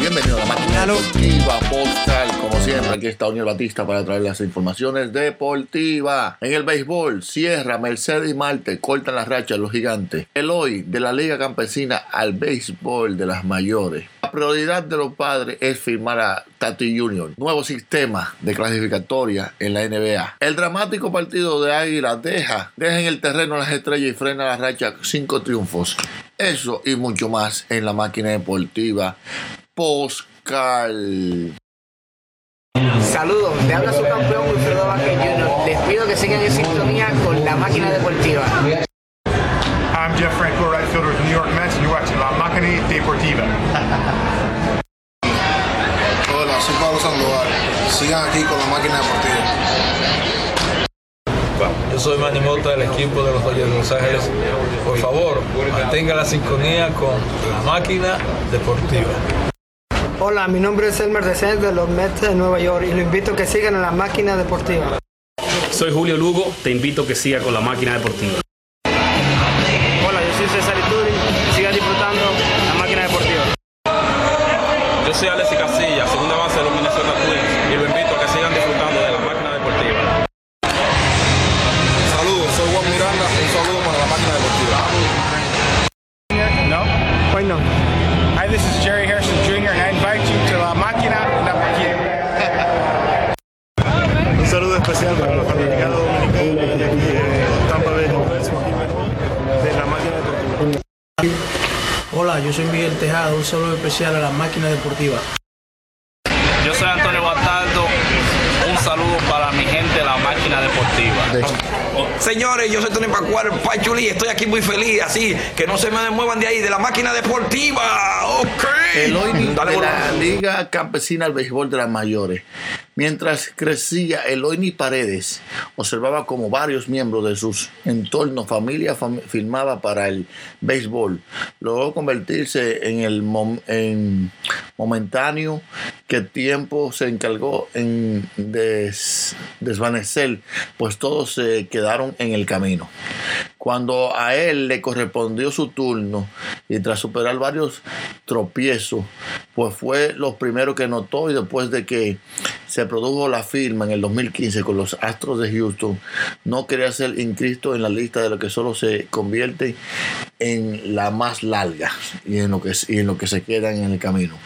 Bienvenidos a la máquina deportiva Postal. Como siempre, aquí está Uniel Batista para traer las informaciones deportivas. En el béisbol, Sierra, Mercedes y Marte cortan las rachas los gigantes. El hoy de la Liga Campesina al béisbol de las mayores. La prioridad de los padres es firmar a Tati Junior. Nuevo sistema de clasificatoria en la NBA. El dramático partido de Águila deja, deja en el terreno a las estrellas y frena la racha cinco triunfos. Eso y mucho más en la máquina deportiva Postcal. Saludos, le habla su campeón Wilfredo Vázquez Jr. Les pido que sigan en sintonía con la máquina deportiva. I'm Jeff Franco, right fielder with the New York Mets, and you're watching La Máquina Deportiva. Hola, soy Pablo Sandoval. Sigan aquí con la máquina deportiva. Yo soy Manny Mota del equipo de los Dodgers de Los Ángeles. Por favor, mantenga la sintonía con la máquina deportiva. Hola, mi nombre es Elmer Descent de los Mets de Nueva York y lo invito a que sigan en la máquina deportiva. Soy Julio Lugo, te invito a que siga con la máquina deportiva. Hola, yo soy César Ituri. Sigan disfrutando la máquina deportiva. Yo soy Alexis Casilla, segunda base de los Minnesota Twins, y lo Saludo especial a la máquina deportiva. Yo soy Antonio Bastardo, un saludo para mi gente de la máquina deportiva. Señores, yo soy Tony Pacuaro, Pachuli, estoy aquí muy feliz, así que no se me muevan de ahí, de la máquina deportiva. Ok. El hoy Dale, de la Liga Campesina al Béisbol de las Mayores. Mientras crecía, Eloini Paredes observaba como varios miembros de sus entornos, familia, fam- filmaba para el béisbol. Logró convertirse en el mom- en momentáneo que tiempo se encargó en des- desvanecer, pues todos se quedaron en el camino. Cuando a él le correspondió su turno y tras superar varios tropiezos, pues fue lo primero que notó y después de que se produjo la firma en el 2015 con los Astros de Houston, no quería ser inscrito en la lista de lo que solo se convierte en la más larga y en lo que, y en lo que se quedan en el camino.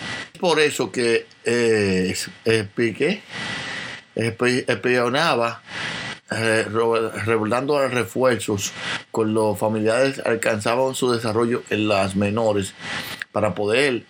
Por eso que eh, espionaba revelando a refuerzos con los familiares alcanzaban su desarrollo en las menores para poder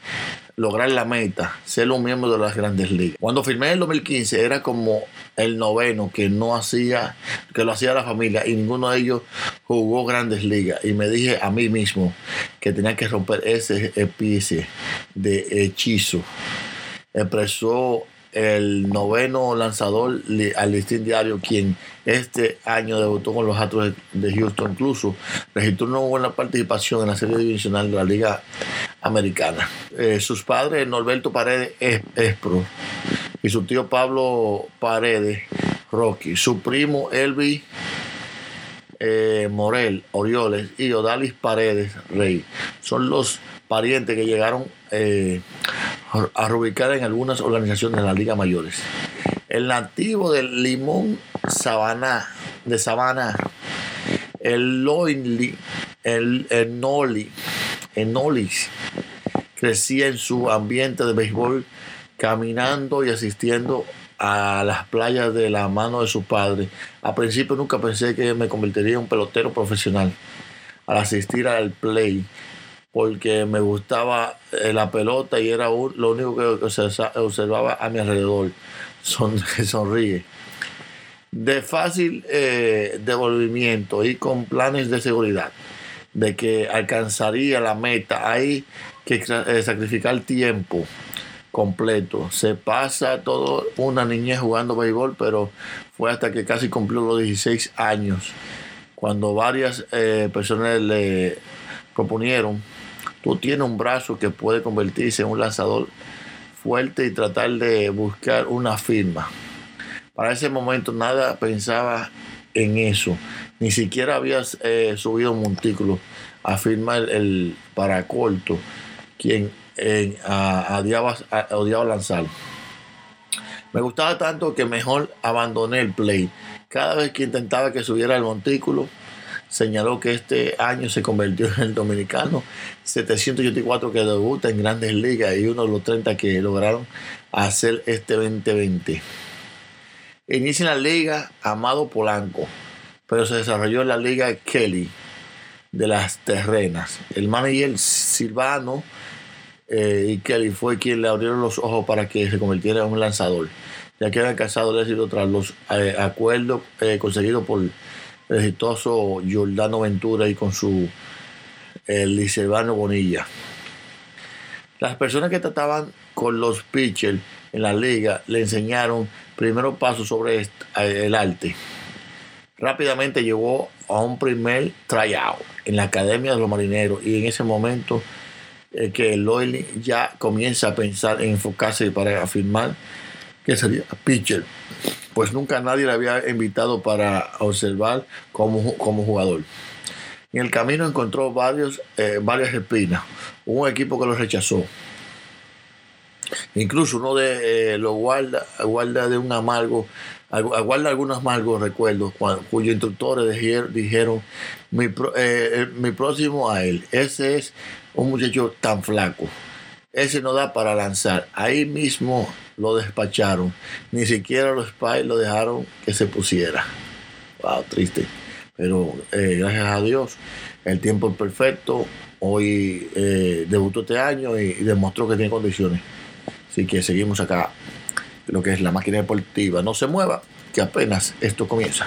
lograr la meta, ser un miembro de las grandes ligas. Cuando firmé en el 2015 era como el noveno que no hacía, que lo hacía la familia y ninguno de ellos jugó grandes ligas. Y me dije a mí mismo que tenía que romper ese especie de hechizo expresó el noveno lanzador al listín diario, quien este año debutó con los Astros de Houston. Incluso registró una buena participación en la serie divisional de la Liga Americana. Eh, sus padres, Norberto Paredes es, es pro, y su tío Pablo Paredes Rocky. Su primo Elvi eh, Morel Orioles y Odalis Paredes Rey son los parientes que llegaron eh, a reubicar en algunas organizaciones de la Liga Mayores. El nativo del Limón Sabana, de Sabana, el Loinli, el Enoli, Enolis, crecía en su ambiente de béisbol, caminando y asistiendo a las playas de la mano de su padre. A principio nunca pensé que me convertiría en un pelotero profesional al asistir al play, porque me gustaba eh, la pelota y era un- lo único que observa- observaba a mi alrededor. Son, sonríe. De fácil eh, devolvimiento y con planes de seguridad, de que alcanzaría la meta. Hay que eh, sacrificar tiempo completo. Se pasa todo una niñez jugando béisbol, pero fue hasta que casi cumplió los 16 años, cuando varias personas le proponieron, tú tienes un brazo que puede convertirse en un lanzador fuerte y tratar de buscar una firma. Para ese momento nada pensaba en eso, ni siquiera había eh, subido un montículo a firmar el, el para corto, quien odiaba, a- odiaba lanzar. Me gustaba tanto que mejor abandoné el play. Cada vez que intentaba que subiera el montículo, señaló que este año se convirtió en el dominicano 784 que debuta en grandes ligas y uno de los 30 que lograron hacer este 2020. Inicia en la liga Amado Polanco, pero se desarrolló en la liga Kelly de las Terrenas. El manager Silvano eh, y Kelly fue quien le abrieron los ojos para que se convirtiera en un lanzador, ya que había alcanzado el éxito tras los eh, acuerdos eh, conseguidos por el exitoso Giordano Ventura y con su el Licervano Bonilla. Las personas que trataban con los pitchers en la liga le enseñaron primeros pasos sobre eh, el arte. Rápidamente llegó a un primer tryout en la Academia de los Marineros y en ese momento eh, que Loyal ya comienza a pensar en enfocarse para afirmar que sería pitcher, pues nunca nadie le había invitado para observar como, como jugador. En el camino encontró varios, eh, varias espinas, un equipo que lo rechazó. Incluso uno de eh, los guarda, guarda de un amargo, guarda algunos amargos recuerdos, cuyos instructores dijeron, eh, mi próximo a él, ese es un muchacho tan flaco, ese no da para lanzar. Ahí mismo lo despacharon, ni siquiera los Spies lo dejaron que se pusiera. Wow, triste. Pero eh, gracias a Dios, el tiempo es perfecto. Hoy eh, debutó este año y, y demostró que tiene condiciones. Así que seguimos acá, lo que es la máquina deportiva. No se mueva, que apenas esto comienza.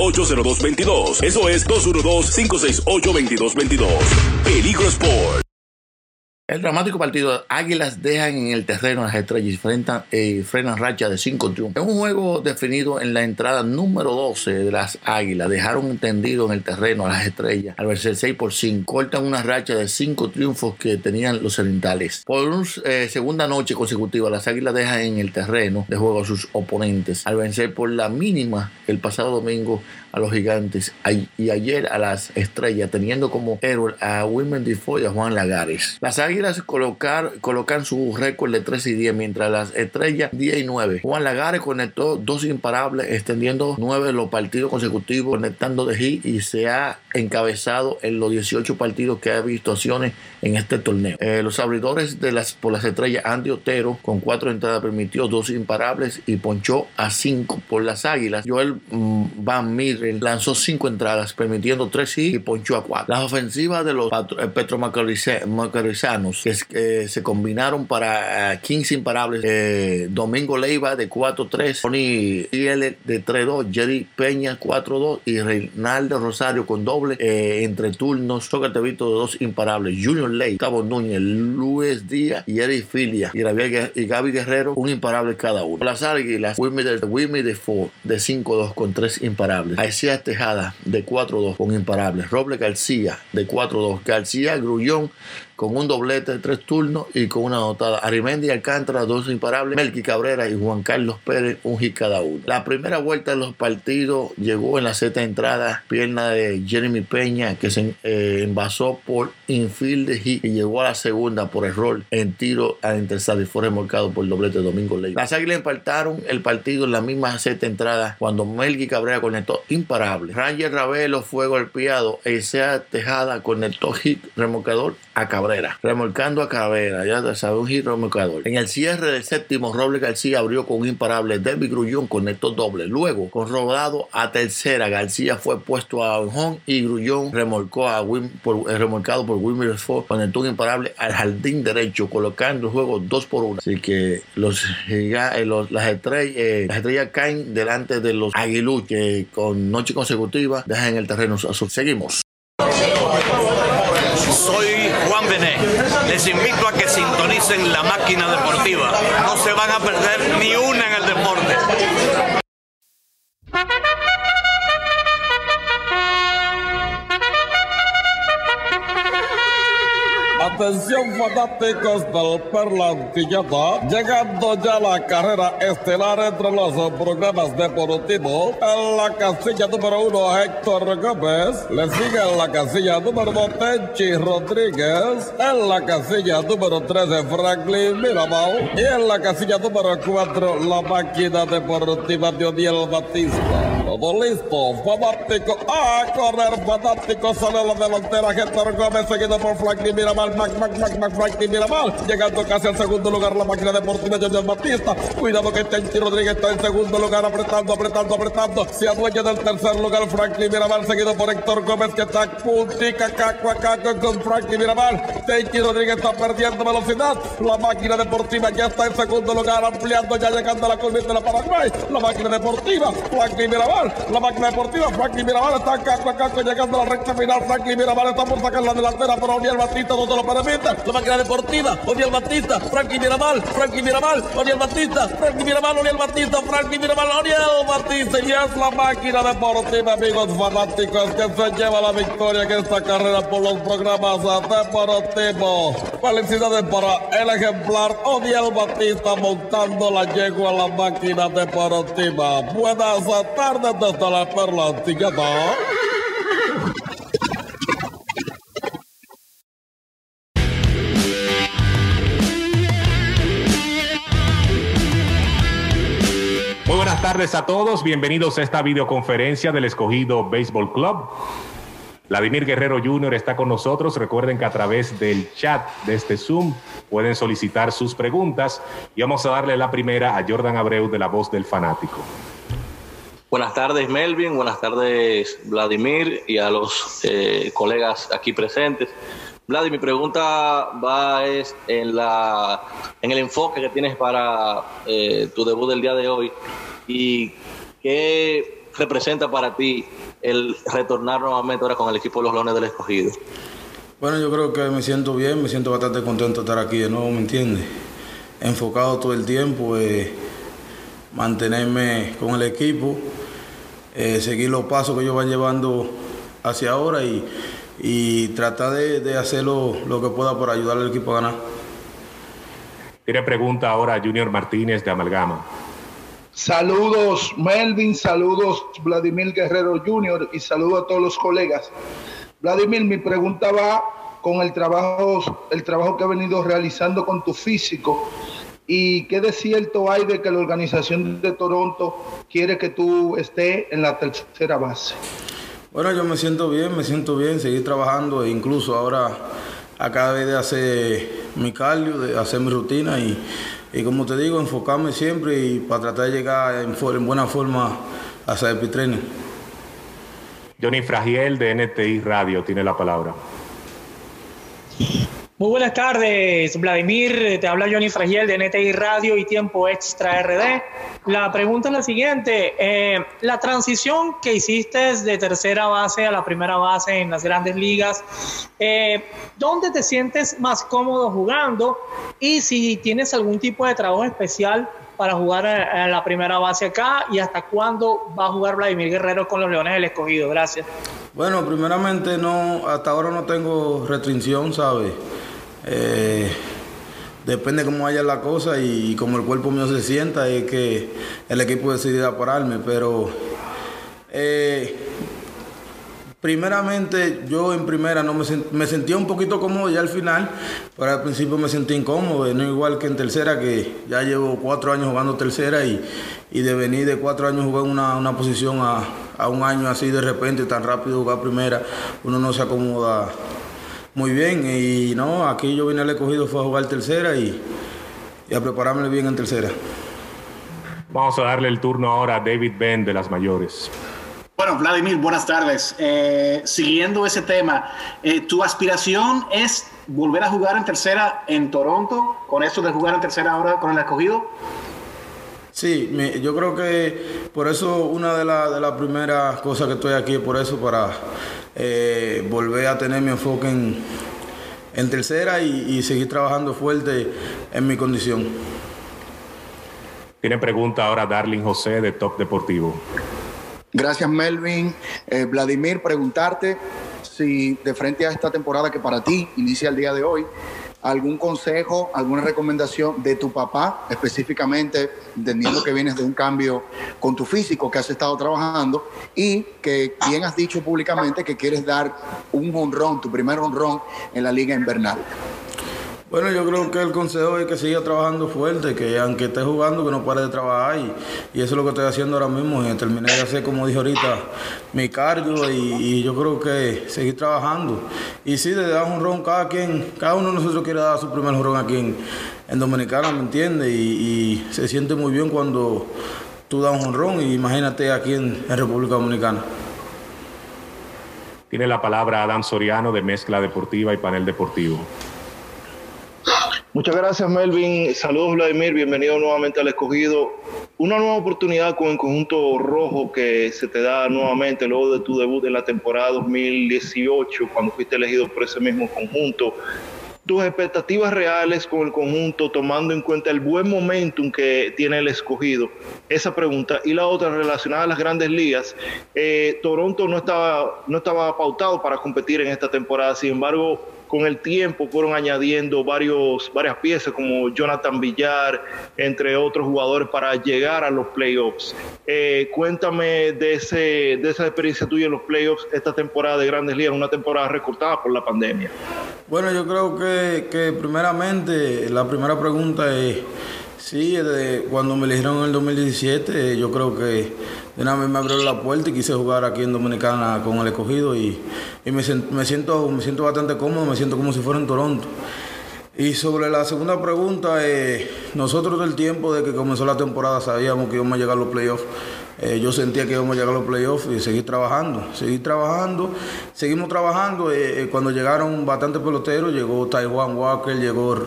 212-568-0222. Eso es 212-568-2222. Peligro Sport. El dramático partido Águilas dejan en el terreno a las estrellas y enfrentan, eh, frenan racha de cinco triunfos. En un juego definido en la entrada número 12 de las Águilas, dejaron tendido en el terreno a las estrellas al vencer 6 por 5. Cortan una racha de cinco triunfos que tenían los orientales. Por una segunda noche consecutiva, las Águilas dejan en el terreno de juego a sus oponentes al vencer por la mínima el pasado domingo a los gigantes y ayer a las estrellas, teniendo como héroe a Wilmer Defoe y a Juan Lagares. Las Águilas colocar, colocan su récord de 3 y 10, mientras las estrellas 10 y 9. Juan Lagares conectó dos imparables, extendiendo 9 los partidos consecutivos, conectando de hit y se ha encabezado en los 18 partidos que ha visto acciones en este torneo. Eh, los abridores de las, por las estrellas, Andy Otero, con 4 entradas, permitió dos imparables y ponchó a 5 por las águilas. Joel mm, Van Lanzó 5 entradas, permitiendo 3 hits y ponchó a 4. Las ofensivas de los eh, petromacorizanos que eh, se combinaron para eh, 15 imparables. eh, Domingo Leiva de 4-3, Tony IL de 3-2, Jerry Peña 4-2 y Reinaldo Rosario con doble eh, entre turnos. Toca Tevito de dos imparables. Junior Ley, Cabo Núñez, Luis Díaz y Eric Filia y, y Gaby Guerrero, un imparable cada uno. Las Águilas, Wilmy de, de Ford de 5-2 con 3 imparables. Aicías Tejada de 4-2 con imparables. Roble García de 4-2. García Grullón con un doblete de tres turnos y con una anotada. Arimendi Alcántara, dos imparables. Melqui Cabrera y Juan Carlos Pérez, un hit cada uno. La primera vuelta de los partidos llegó en la sexta entrada, pierna de Jeremy Peña, que se eh, envasó por infield de hit y llegó a la segunda por error en tiro al interceptar y fue remolcado por el doblete de Domingo Ley. Las Águilas empataron el partido en la misma sexta entrada cuando Melqui Cabrera conectó imparable. Ranger Ravelo fue golpeado Isaiah Tejada conectó hit remolcador a Cabrera, remolcando a Cabrera, ya sabes, un hit remolcador. En el cierre del séptimo, Roble García abrió con un imparable, David Grullón conectó doble. Luego, con rodado a tercera, García fue puesto a home y Grullón remolcó a Wim, por, eh, remolcado por Wilmer Ford, conectó un imparable al jardín derecho, colocando el juego 2 por 1. Así que los, eh, los- las, estrellas, eh, las estrellas caen delante de los aguilú con noche consecutiva dejan el terreno. Seguimos. Bené. Les invito a que sintonicen la máquina deportiva. No se van a perder ni una en el deporte. Atención fanáticos del Perlantillada, llegando ya la carrera estelar entre los programas deportivos. En la casilla número uno, Héctor Gómez. Le sigue en la casilla número dos, Tenchi Rodríguez. En la casilla número 13, Franklin Mirabal. Y en la casilla número cuatro, la máquina deportiva de Odiel Batista. Todo listo, fanático. A correr, fanático. Sale la delantera, Héctor Gómez, seguido por Franklin Mirabal. Mac, Mac, Mac, Mac, Franklin Mirabal. Llegando casi al segundo lugar, la máquina deportiva de Odiel Batista. Cuidado que Tenchi Rodríguez está en segundo lugar, apretando, apretando, apretando. Se adueña del tercer lugar, Franklin Mirabal, seguido por Héctor Gómez, que está puntica, caco con Franklin Mirabal. Tenchi Rodríguez está perdiendo velocidad. La máquina deportiva ya está en segundo lugar, ampliando, ya llegando a la curva de la Paraguay. La máquina deportiva, Franklin La máquina deportiva, Franklin Mirabal está caco a caco, llegando a la recta final. Franklin Mirabal está por sacar la delantera, pero Odiel Batista no se lo permite. La máquina deportiva, Odiel Batista, Franklin Mirabal, Franklin Mirabal, Odiel Batista, Franklin Mirabal, Odiel Batista, Franklin Mirabal, Odiel Batista. Y es la máquina deportiva, amigos fanáticos, que se lleva la victoria en esta carrera por los programas deportivos. Felicidades para el ejemplar Odiel Batista montando la yegua a la máquina deportiva. Buenas tardes Muy buenas tardes a todos, bienvenidos a esta videoconferencia del escogido Baseball Club. Vladimir Guerrero Jr. está con nosotros. Recuerden que a través del chat de este Zoom pueden solicitar sus preguntas y vamos a darle la primera a Jordan Abreu de la voz del fanático. Buenas tardes, Melvin. Buenas tardes, Vladimir, y a los eh, colegas aquí presentes. Vladimir, mi pregunta va es en, la, en el enfoque que tienes para eh, tu debut del día de hoy y qué representa para ti el retornar nuevamente ahora con el equipo de los Leones del Escogido. Bueno, yo creo que me siento bien, me siento bastante contento de estar aquí de nuevo, ¿me entiendes? Enfocado todo el tiempo, eh, mantenerme con el equipo, eh, seguir los pasos que ellos van llevando hacia ahora y, y tratar de, de hacer lo, lo que pueda para ayudar al equipo a ganar. Tiene pregunta ahora Junior Martínez de Amalgama. Saludos Melvin, saludos Vladimir Guerrero Jr. y saludos a todos los colegas. Vladimir, mi pregunta va con el trabajo, el trabajo que ha venido realizando con tu físico. ¿Y qué de cierto hay de que la organización de Toronto quiere que tú estés en la tercera base? Bueno, yo me siento bien, me siento bien, seguir trabajando e incluso ahora acabé de hacer mi cardio, de hacer mi rutina y, y como te digo, enfocarme siempre y para tratar de llegar en, buena forma a hacer training. Johnny Fragiel de NTI Radio tiene la palabra. Muy buenas tardes, Vladimir. Te habla Johnny Fragiel de NTI Radio y Tiempo Extra RD. La pregunta es la siguiente. eh, la transición que hiciste de tercera base a la primera base en las grandes ligas, eh, ¿dónde te sientes más cómodo jugando? Y si tienes algún tipo de trabajo especial para jugar a, la primera base acá y hasta cuándo va a jugar Vladimir Guerrero con los Leones del Escogido. Gracias. Bueno, primeramente no, hasta ahora no tengo restricción, ¿sabes? Eh, depende cómo vaya la cosa y, cómo el cuerpo mío se sienta, es que el equipo decidirá pararme, pero eh, primeramente yo en primera no me, sen- me sentía un poquito cómodo ya al final, pero al principio me sentí incómodo, no igual que en tercera, que ya llevo cuatro años jugando tercera y, de venir de cuatro años jugar una, una posición a, a un año así de repente, tan rápido jugar primera, uno no se acomoda muy bien y no, aquí yo vine al escogido fue a jugar tercera y, y a prepararme bien en tercera. Vamos a darle el turno ahora a David Ben de las mayores. Bueno, Vladimir, buenas tardes. Eh, siguiendo ese tema, eh, ¿tu aspiración es volver a jugar en tercera en Toronto? ¿Con eso de jugar en tercera ahora con el escogido? Sí, me- yo creo que por eso una de las de primeras cosas que estoy aquí es por eso, para eh, volver a tener mi enfoque en, en tercera y, y seguir trabajando fuerte en mi condición. Tiene pregunta ahora Darling José de Top Deportivo. Gracias, Melvin. Eh, Vladimir, preguntarte si de frente a esta temporada que para ti inicia el día de hoy, algún consejo, alguna recomendación de tu papá, específicamente, entendiendo que vienes de un cambio con tu físico que has estado trabajando y que bien has dicho públicamente que quieres dar un honrón, tu primer honrón en la liga invernal. Bueno, yo creo que el consejo es que siga trabajando fuerte, que aunque esté jugando, que no pare de trabajar y, y eso es lo que estoy haciendo ahora mismo. y terminé de hacer, como dije ahorita, mi cardio y, y yo creo que seguir trabajando. Y sí, de dar un ron, cada quien, cada uno de nosotros quiere dar su primer ron aquí en, en Dominicana, ¿me entiendes? Y, y se siente muy bien cuando tú das un ron y imagínate aquí en, en República Dominicana. Tiene la palabra Adam Soriano de Mezcla Deportiva y Panel Deportivo. Muchas gracias, Melvin. Saludos, Vladimir. Bienvenido nuevamente al escogido. Una nueva oportunidad con el conjunto rojo que se te da nuevamente luego de tu debut en la temporada 2018, cuando fuiste elegido por ese mismo conjunto. Tus expectativas reales con el conjunto, tomando en cuenta el buen momentum que tiene el escogido. Esa pregunta. Y la otra relacionada a las grandes ligas. Eh, Toronto no estaba, no estaba pautado para competir en esta temporada. Sin embargo, con el tiempo fueron añadiendo varios, varias piezas como Jonathan Villar, entre otros jugadores, para llegar a los playoffs. Eh, cuéntame de, ese, de esa experiencia tuya en los playoffs esta temporada de Grandes Ligas, una temporada recortada por la pandemia. Bueno, yo creo que, que primeramente la primera pregunta es, sí, cuando me eligieron en el 2017, yo creo que de una me abrió la puerta y quise jugar aquí en Dominicana con el escogido y, y me, me siento, me siento bastante cómodo, me siento como si fuera en Toronto. Y sobre la segunda pregunta, eh, nosotros del tiempo de que comenzó la temporada sabíamos que íbamos a llegar a los playoffs. Eh, yo sentía que íbamos a llegar a los playoffs y seguir trabajando, seguir trabajando, seguimos trabajando. eh, cuando llegaron bastantes peloteros, llegó Taiwan Walker, llegó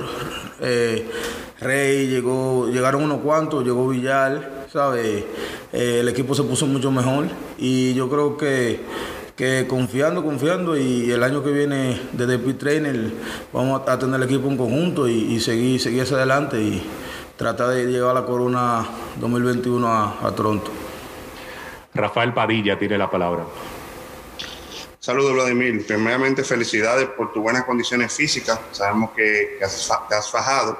Rey, llegó, llegaron unos cuantos, llegó Villar, ¿sabes? Eh, el equipo se puso mucho mejor y yo creo que que confiando, confiando y el año que viene desde Pit Trainer vamos a tener el equipo en conjunto y, seguir, seguir hacia adelante y tratar de llevar la corona 2021 a, a Toronto. Rafael Padilla tiene la palabra. Saludos, Vladimir. Primeramente, felicidades por tus buenas condiciones físicas. Sabemos que, que has, te has fajado.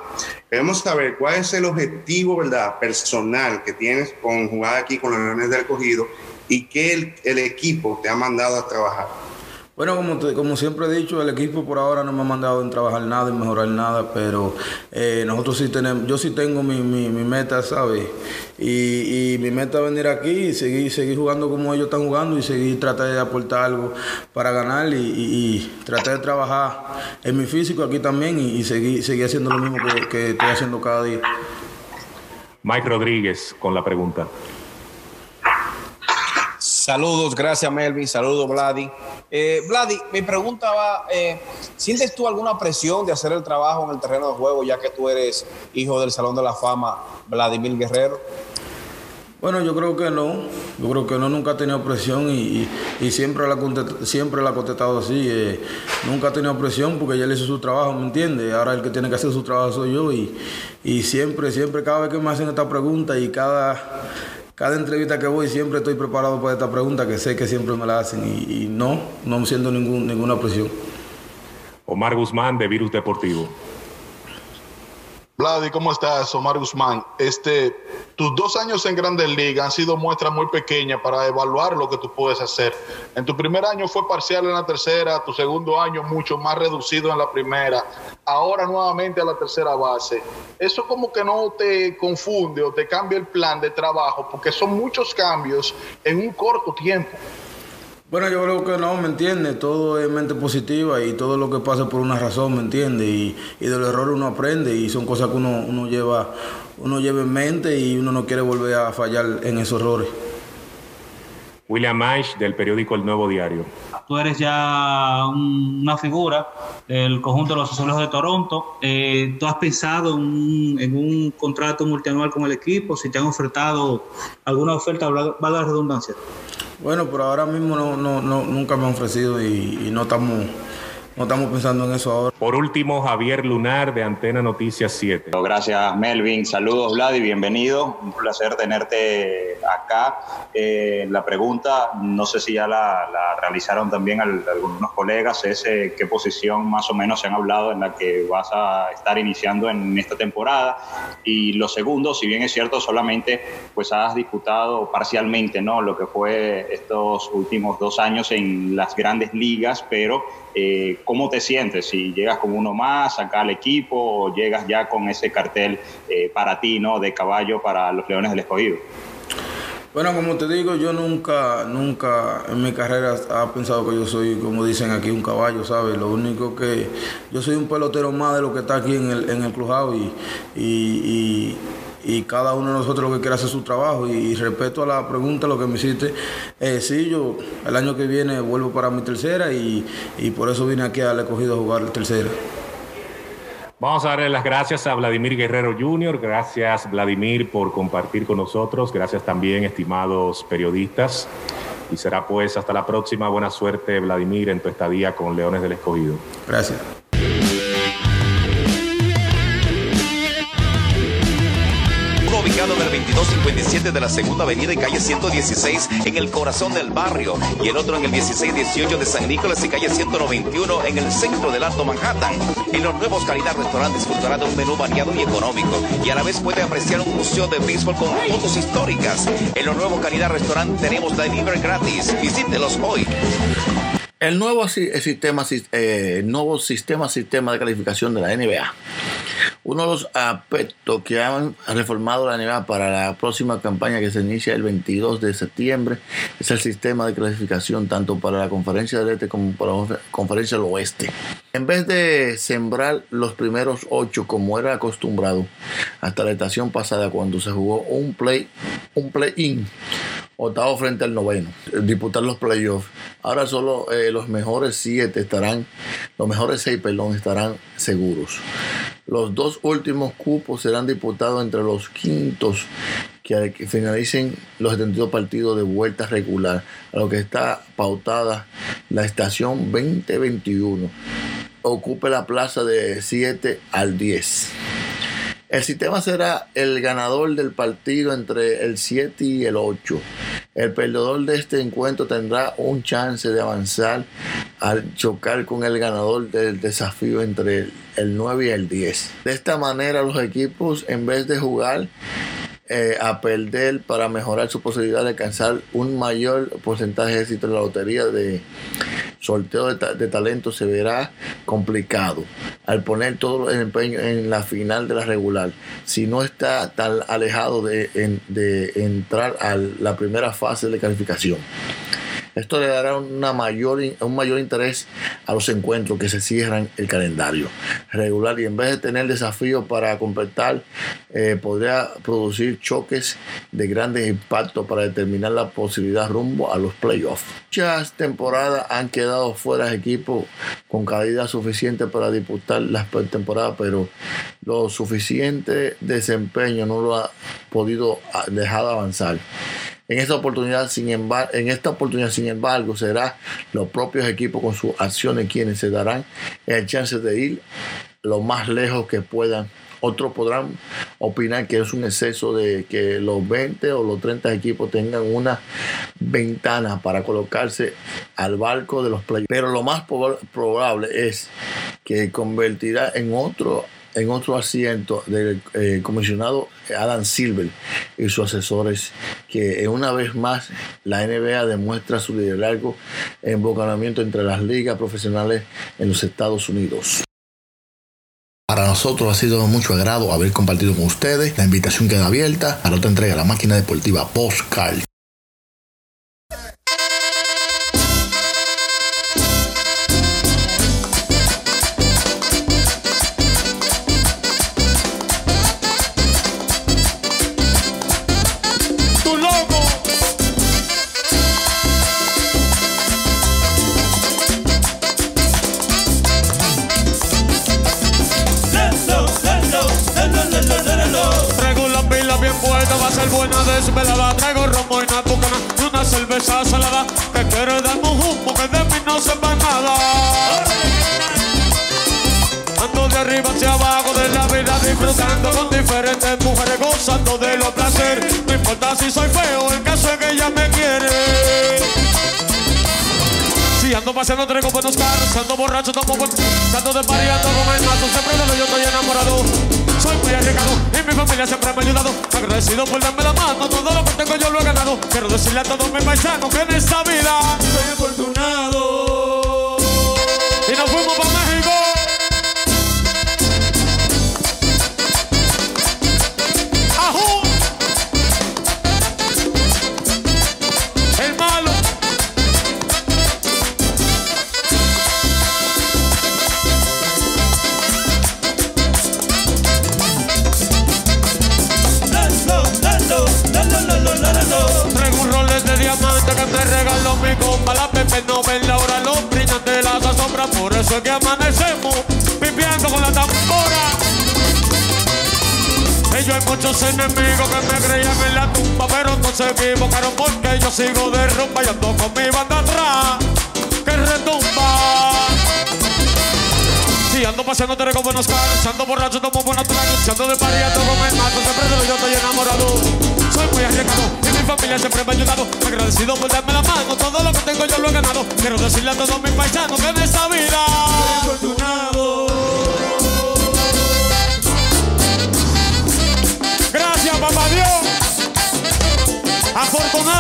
Queremos saber cuál es el objetivo, ¿verdad?, personal que tienes con jugar aquí con los Leones del Cogido y qué el, el equipo te ha mandado a trabajar. Bueno, como, te- como siempre he dicho, el equipo por ahora no me ha mandado en trabajar nada, en mejorar nada, pero eh, nosotros sí tenemos, yo sí tengo mi, mi, mi meta, ¿sabes? Y, y mi meta es venir aquí y seguir, seguir jugando como ellos están jugando y seguir tratar de aportar algo para ganar y, y- y tratar de trabajar en mi físico aquí también y, y seguir, seguir haciendo lo mismo que, que estoy haciendo cada día. Mike Rodríguez con la pregunta. Saludos, gracias Melvin, saludos Vladi. Eh, Vladi, mi pregunta va, eh, ¿sientes tú alguna presión de hacer el trabajo en el terreno de juego ya que tú eres hijo del Salón de la Fama, Vladimir Guerrero? Bueno, yo creo que no. Yo creo que no, nunca ha tenido presión y, siempre, la, siempre la ha contestado así. eh, nunca ha tenido presión porque ya le hizo su trabajo, ¿me entiendes? Ahora el que tiene que hacer su trabajo soy yo y, y siempre, siempre, cada vez que me hacen esta pregunta y cada, cada entrevista que voy, siempre estoy preparado para esta pregunta que sé que siempre me la hacen y, no, no siento ninguna presión. Omar Guzmán de Virus Deportivo. Vladi, ¿cómo estás? Omar Guzmán. Este, tus dos años en Grandes Ligas han sido muestras muy pequeñas para evaluar lo que tú puedes hacer. En tu primer año fue parcial en la tercera, tu segundo año mucho más reducido en la primera, ahora nuevamente a la tercera base. Eso como que no te confunde o te cambia el plan de trabajo, porque son muchos cambios en un corto tiempo. Bueno, yo creo que no, ¿me entiendes? Todo es mente positiva y todo lo que pasa por una razón, ¿me entiendes? Y, y de los errores uno aprende y son cosas que uno, uno, lleva, uno lleva en mente y uno no quiere volver a fallar en esos errores. William Maish del periódico El Nuevo Diario. Tú eres ya un- una figura del conjunto de los azulejos de Toronto. Eh, ¿Tú has pensado en un, en un contrato multianual con el equipo? Si te han ofertado alguna oferta, valga valga la redundancia. Bueno, pero ahora mismo no, no, no, nunca me han ofrecido y, y no, estamos, no estamos pensando en eso ahora. Por último, Javier Lunar de Antena Noticias 7. Gracias, Melvin. Saludos, Vlad, y bienvenido. Un placer tenerte acá. Eh, la pregunta, no sé si ya la, la realizaron también al- algunos colegas, es eh, qué posición más o menos se han hablado en la que vas a estar iniciando en esta temporada. Y lo segundo, si bien es cierto, solamente pues has disputado parcialmente ¿no? lo que fue estos últimos dos años en las grandes ligas, pero eh, ¿cómo te sientes? Si llegas con uno más acá al equipo o llegas ya con ese cartel eh, para ti, ¿no? De caballo para los Leones del Escogido. Bueno, como te digo, yo nunca, nunca en mi carrera he pensado que yo soy, como dicen aquí, un caballo, ¿sabes? Lo único que yo soy un pelotero más de lo que está aquí en el, en el clubhouse y, y- y cada uno de nosotros lo que quiere hacer su trabajo. Y, respeto a la pregunta, lo que me hiciste, eh, sí, yo el año que viene vuelvo para mi tercera y, y por eso vine aquí al escogido a jugar tercera. Vamos a darle las gracias a Vladimir Guerrero Jr. Gracias, Vladimir, por compartir con nosotros. Gracias también, estimados periodistas. Y será pues hasta la próxima. Buena suerte, Vladimir, en tu estadía con Leones del Escogido. Gracias. 2257 de la Segunda Avenida y calle 116 en el corazón del barrio y el otro en el 1618 de San Nicolás y calle 191 en el centro del Alto Manhattan. En los nuevos Calidad Restaurant disfrutará de un menú variado y económico y a la vez puede apreciar un museo de béisbol con fotos históricas. En los nuevos Calidad Restaurant tenemos delivery gratis. Visítelos hoy. El nuevo eh, sistema, si- eh, nuevo sistema, sistema de calificación de la NBA. Uno de los aspectos que han reformado la NBA para la próxima campaña que se inicia el 22 de septiembre es el sistema de clasificación tanto para la conferencia del este como para la conferencia del oeste. En vez de sembrar los primeros ocho como era acostumbrado hasta la estación pasada cuando se jugó un play un play-in octavo frente al noveno, disputar los playoffs. Ahora solo eh, los mejores siete estarán, los mejores seis, perdón, estarán seguros. Los dos últimos cupos serán disputados entre los quintos que, que finalicen los 72 partidos de vuelta regular, a lo que está pautada la estación 2021. Ocupe la plaza de 7 al 10. El sistema será el ganador del partido entre el 7 y el 8. El perdedor de este encuentro tendrá un chance de avanzar al chocar con el ganador del desafío entre el, el 9 y el 10. De esta manera los equipos en vez de jugar eh, a perder para mejorar su posibilidad de alcanzar un mayor porcentaje de éxito en la lotería de sorteo de, de talento se verá complicado al poner todo el empeño en la final de la regular. Si no está tan alejado de, de entrar a la primera fase de calificación. Esto le dará una mayor, un mayor interés a los encuentros que se cierran el calendario regular y en vez de tener desafíos para completar, eh, podría producir choques de grandes impactos para determinar la posibilidad rumbo a los playoffs. Muchas temporadas han quedado fuera equipos con calidad suficiente para disputar las temporadas, pero lo suficiente desempeño no lo ha podido ah, dejar de avanzar. En esta oportunidad, sin embargo, en esta oportunidad, sin embargo, será los propios equipos con sus acciones quienes se darán el chance de ir lo más lejos que puedan. Otros podrán opinar que es un exceso de que los 20 o los 30 equipos tengan una ventana para colocarse al barco de los playoffs. Pero lo más proba- probable es que convertirá en otro en otro asiento del eh, comisionado Adam Silver y sus asesores, que eh, una vez más la NBA demuestra su liderazgo en embocamiento entre las ligas profesionales en los Estados Unidos. Para nosotros ha sido de mucho agrado haber compartido con ustedes. La invitación queda abierta a la otra entrega, la máquina deportiva Postcard. Ser buena desvelada. Traigo romo y una bucana y una cerveza salada. Que quiere darme un humo que de mí no sepa nada. Ando de arriba hacia abajo de la vida disfrutando con diferentes mujeres gozando de los placeres. No importa si soy feo, el caso es que ella me quiere. Si ando paseando traigo buenos carros, ando borracho, tomo buen... Ando de party, ando con el mazo, siempre de lo yo estoy enamorado. Soy muy arriesgado y mi familia siempre me ha ayudado. Agradecido por darme la mano, todo lo que tengo yo lo he ganado. Quiero decirle a todos mis paisanos que en esta vida soy afortunado. Y nos fuimos para muchos enemigos que me creían en la tumba, pero no se equivocaron porque yo sigo de rumba y ando con mi banda atrás que retumba. Si ando paseando te con buenos carros, ando borracho, tomo buenos tragos, si ando de ando con el mato, siempre de lo yo estoy enamorado. Soy muy arriesgado y mi familia siempre me ha ayudado. Agradecido por darme la mano, todo lo que tengo yo lo he ganado. Quiero decirle a todos mis paisanos que en esta vida afortunado.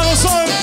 Gracias, papá Dios. Afortunado soy.